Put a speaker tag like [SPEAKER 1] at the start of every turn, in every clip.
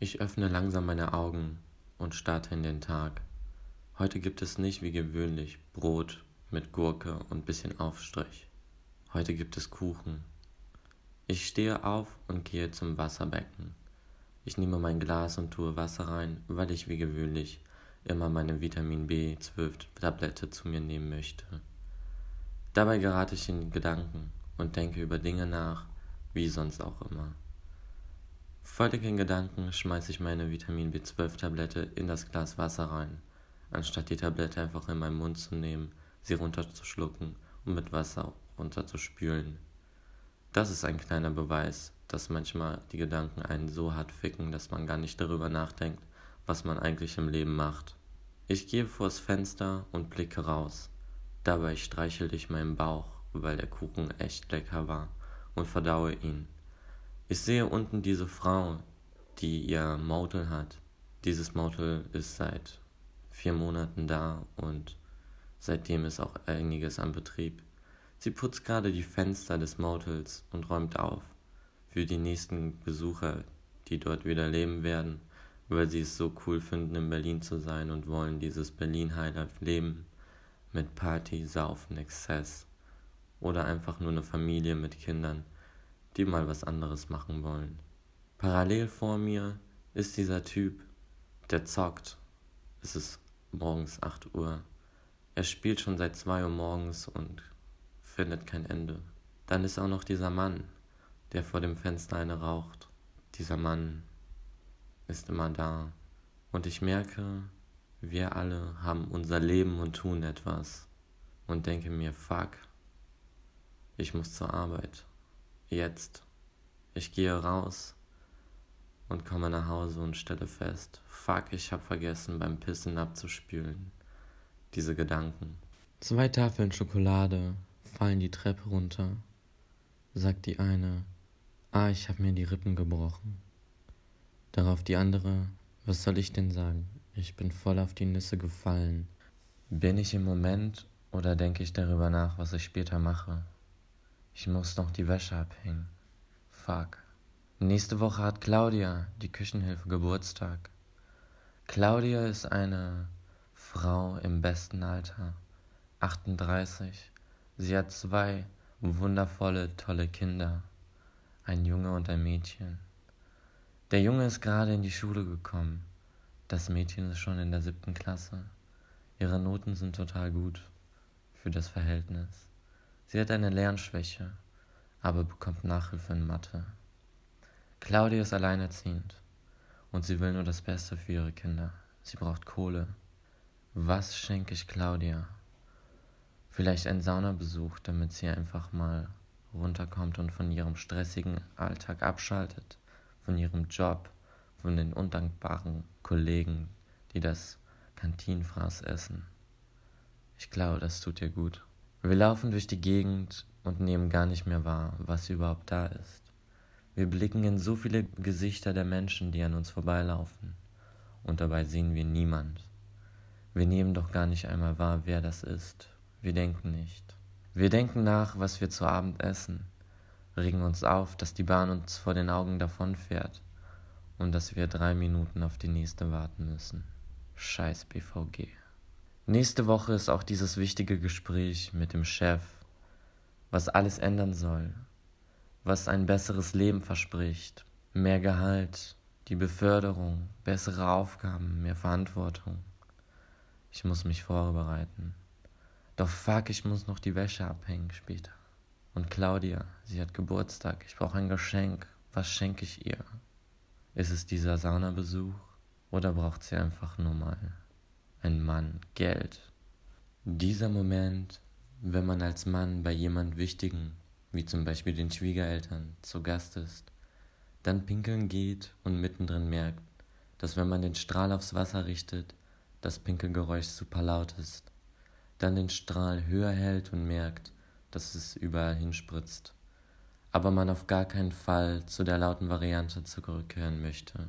[SPEAKER 1] Ich öffne langsam meine Augen und starte in den Tag. Heute gibt es nicht wie gewöhnlich Brot mit Gurke und bisschen Aufstrich. Heute gibt es Kuchen. Ich stehe auf und gehe zum Wasserbecken. Ich nehme mein Glas und tue Wasser rein, weil ich wie gewöhnlich immer meine Vitamin B12 Tablette zu mir nehmen möchte. Dabei gerate ich in Gedanken und denke über Dinge nach, wie sonst auch immer. Völlig in Gedanken schmeiße ich meine Vitamin B12 Tablette in das Glas Wasser rein, anstatt die Tablette einfach in meinen Mund zu nehmen, sie runterzuschlucken und mit Wasser runterzuspülen. Das ist ein kleiner Beweis, dass manchmal die Gedanken einen so hart ficken, dass man gar nicht darüber nachdenkt, was man eigentlich im Leben macht. Ich gehe vors Fenster und blicke raus. Dabei streichelte ich meinen Bauch, weil der Kuchen echt lecker war, und verdaue ihn. Ich sehe unten diese Frau, die ihr Motel hat. Dieses Motel ist seit vier Monaten da und seitdem ist auch einiges am Betrieb. Sie putzt gerade die Fenster des Motels und räumt auf für die nächsten Besucher, die dort wieder leben werden, weil sie es so cool finden, in Berlin zu sein und wollen dieses Berlin-Highlife leben mit Party, Saufen, Exzess oder einfach nur eine Familie mit Kindern, die mal was anderes machen wollen. Parallel vor mir ist dieser Typ, der zockt. Es ist morgens 8 Uhr. Er spielt schon seit 2 Uhr morgens und findet kein Ende. Dann ist auch noch dieser Mann, der vor dem Fenster eine raucht. Dieser Mann ist immer da. Und ich merke, wir alle haben unser Leben und tun etwas. Und denke mir, fuck, ich muss zur Arbeit. Jetzt. Ich gehe raus und komme nach Hause und stelle fest, fuck, ich habe vergessen beim Pissen abzuspülen. Diese Gedanken. Zwei Tafeln Schokolade fallen die Treppe runter, sagt die eine, Ah, ich habe mir die Rippen gebrochen. Darauf die andere, was soll ich denn sagen? Ich bin voll auf die Nüsse gefallen. Bin ich im Moment oder denke ich darüber nach, was ich später mache? Ich muss noch die Wäsche abhängen. Fuck. Nächste Woche hat Claudia, die Küchenhilfe, Geburtstag. Claudia ist eine Frau im besten Alter, 38. Sie hat zwei wundervolle, tolle Kinder ein Junge und ein Mädchen. Der Junge ist gerade in die Schule gekommen. Das Mädchen ist schon in der siebten Klasse. Ihre Noten sind total gut für das Verhältnis. Sie hat eine Lernschwäche, aber bekommt Nachhilfe in Mathe. Claudia ist alleinerziehend und sie will nur das Beste für ihre Kinder. Sie braucht Kohle. Was schenke ich Claudia? Vielleicht ein Saunabesuch, damit sie einfach mal runterkommt und von ihrem stressigen Alltag abschaltet, von ihrem Job, von den undankbaren Kollegen, die das Kantinenfraß essen. Ich glaube, das tut ihr gut. Wir laufen durch die Gegend und nehmen gar nicht mehr wahr, was überhaupt da ist. Wir blicken in so viele Gesichter der Menschen, die an uns vorbeilaufen, und dabei sehen wir niemand. Wir nehmen doch gar nicht einmal wahr, wer das ist. Wir denken nicht. Wir denken nach, was wir zu Abend essen, regen uns auf, dass die Bahn uns vor den Augen davonfährt und dass wir drei Minuten auf die nächste warten müssen. Scheiß BVG. Nächste Woche ist auch dieses wichtige Gespräch mit dem Chef, was alles ändern soll, was ein besseres Leben verspricht, mehr Gehalt, die Beförderung, bessere Aufgaben, mehr Verantwortung. Ich muss mich vorbereiten. Doch fuck, ich muss noch die Wäsche abhängen später. Und Claudia, sie hat Geburtstag. Ich brauche ein Geschenk. Was schenke ich ihr? Ist es dieser Saunabesuch? Oder braucht sie einfach nur mal einen Mann, Geld? Dieser Moment, wenn man als Mann bei jemand Wichtigen, wie zum Beispiel den Schwiegereltern, zu Gast ist, dann pinkeln geht und mittendrin merkt, dass wenn man den Strahl aufs Wasser richtet, das Pinkelgeräusch super laut ist dann den Strahl höher hält und merkt, dass es überall hinspritzt, aber man auf gar keinen Fall zu der lauten Variante zurückkehren möchte.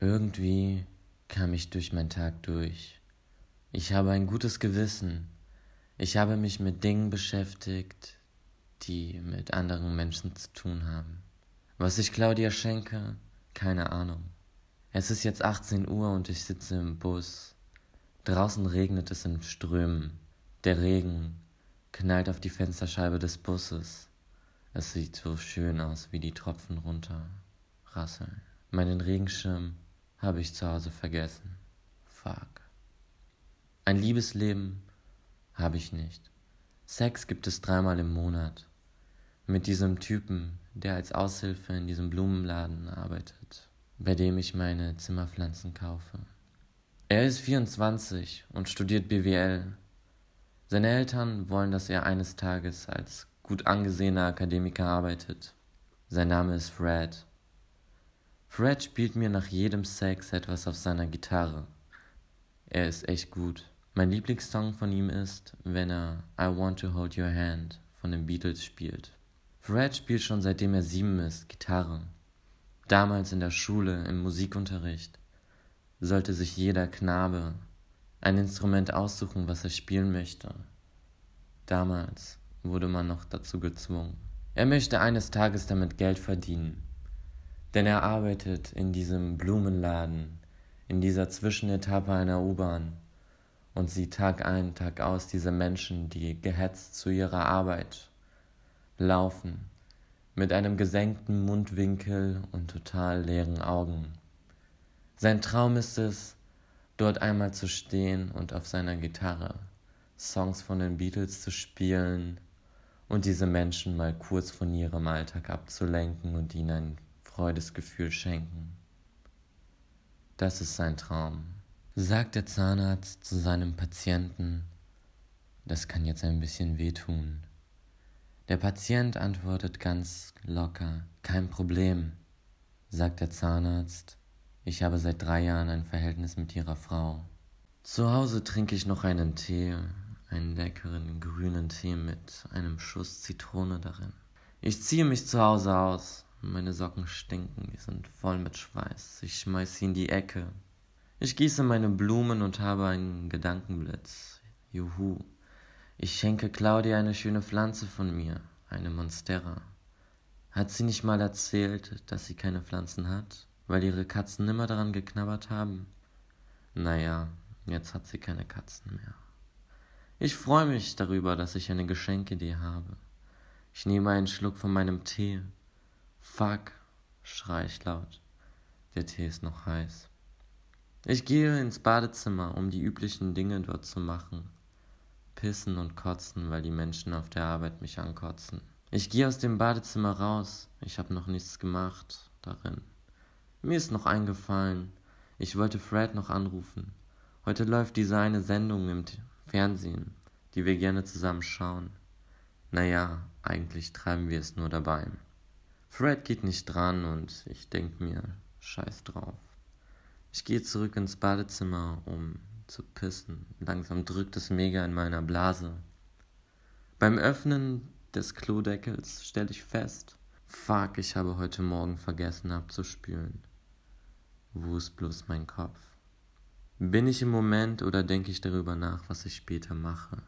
[SPEAKER 1] Irgendwie kam ich durch meinen Tag durch. Ich habe ein gutes Gewissen. Ich habe mich mit Dingen beschäftigt, die mit anderen Menschen zu tun haben. Was ich Claudia schenke, keine Ahnung. Es ist jetzt 18 Uhr und ich sitze im Bus. Draußen regnet es in Strömen. Der Regen knallt auf die Fensterscheibe des Busses. Es sieht so schön aus, wie die Tropfen runter rasseln. Meinen Regenschirm habe ich zu Hause vergessen. Fuck. Ein Liebesleben habe ich nicht. Sex gibt es dreimal im Monat. Mit diesem Typen, der als Aushilfe in diesem Blumenladen arbeitet, bei dem ich meine Zimmerpflanzen kaufe. Er ist 24 und studiert BWL. Seine Eltern wollen, dass er eines Tages als gut angesehener Akademiker arbeitet. Sein Name ist Fred. Fred spielt mir nach jedem Sex etwas auf seiner Gitarre. Er ist echt gut. Mein Lieblingssong von ihm ist, wenn er I Want to Hold Your Hand von den Beatles spielt. Fred spielt schon seitdem er sieben ist Gitarre. Damals in der Schule, im Musikunterricht, sollte sich jeder Knabe ein Instrument aussuchen, was er spielen möchte. Damals wurde man noch dazu gezwungen. Er möchte eines Tages damit Geld verdienen, denn er arbeitet in diesem Blumenladen, in dieser Zwischenetappe einer U-Bahn und sieht Tag ein, Tag aus diese Menschen, die gehetzt zu ihrer Arbeit laufen, mit einem gesenkten Mundwinkel und total leeren Augen. Sein Traum ist es, dort einmal zu stehen und auf seiner Gitarre Songs von den Beatles zu spielen und diese Menschen mal kurz von ihrem Alltag abzulenken und ihnen ein Freudesgefühl schenken. Das ist sein Traum. Sagt der Zahnarzt zu seinem Patienten, das kann jetzt ein bisschen wehtun. Der Patient antwortet ganz locker, kein Problem. Sagt der Zahnarzt, ich habe seit drei Jahren ein Verhältnis mit ihrer Frau. Zu Hause trinke ich noch einen Tee, einen leckeren grünen Tee mit einem Schuss Zitrone darin. Ich ziehe mich zu Hause aus, meine Socken stinken, die sind voll mit Schweiß. Ich schmeiß sie in die Ecke. Ich gieße meine Blumen und habe einen Gedankenblitz. Juhu. Ich schenke Claudia eine schöne Pflanze von mir, eine Monstera. Hat sie nicht mal erzählt, dass sie keine Pflanzen hat, weil ihre Katzen immer daran geknabbert haben? Naja, jetzt hat sie keine Katzen mehr. Ich freue mich darüber, dass ich eine Geschenkidee habe. Ich nehme einen Schluck von meinem Tee Fuck, schrei ich laut. Der Tee ist noch heiß. Ich gehe ins Badezimmer, um die üblichen Dinge dort zu machen. Pissen und kotzen, weil die Menschen auf der Arbeit mich ankotzen. Ich gehe aus dem Badezimmer raus. Ich habe noch nichts gemacht darin. Mir ist noch eingefallen, ich wollte Fred noch anrufen. Heute läuft diese eine Sendung im Fernsehen, die wir gerne zusammen schauen. Naja, eigentlich treiben wir es nur dabei. Fred geht nicht dran und ich denk mir, scheiß drauf. Ich gehe zurück ins Badezimmer, um zu pissen. Langsam drückt es mega in meiner Blase. Beim Öffnen des Klodeckels stelle ich fest, fuck, ich habe heute Morgen vergessen abzuspülen. Wo ist bloß mein Kopf? Bin ich im Moment oder denke ich darüber nach, was ich später mache?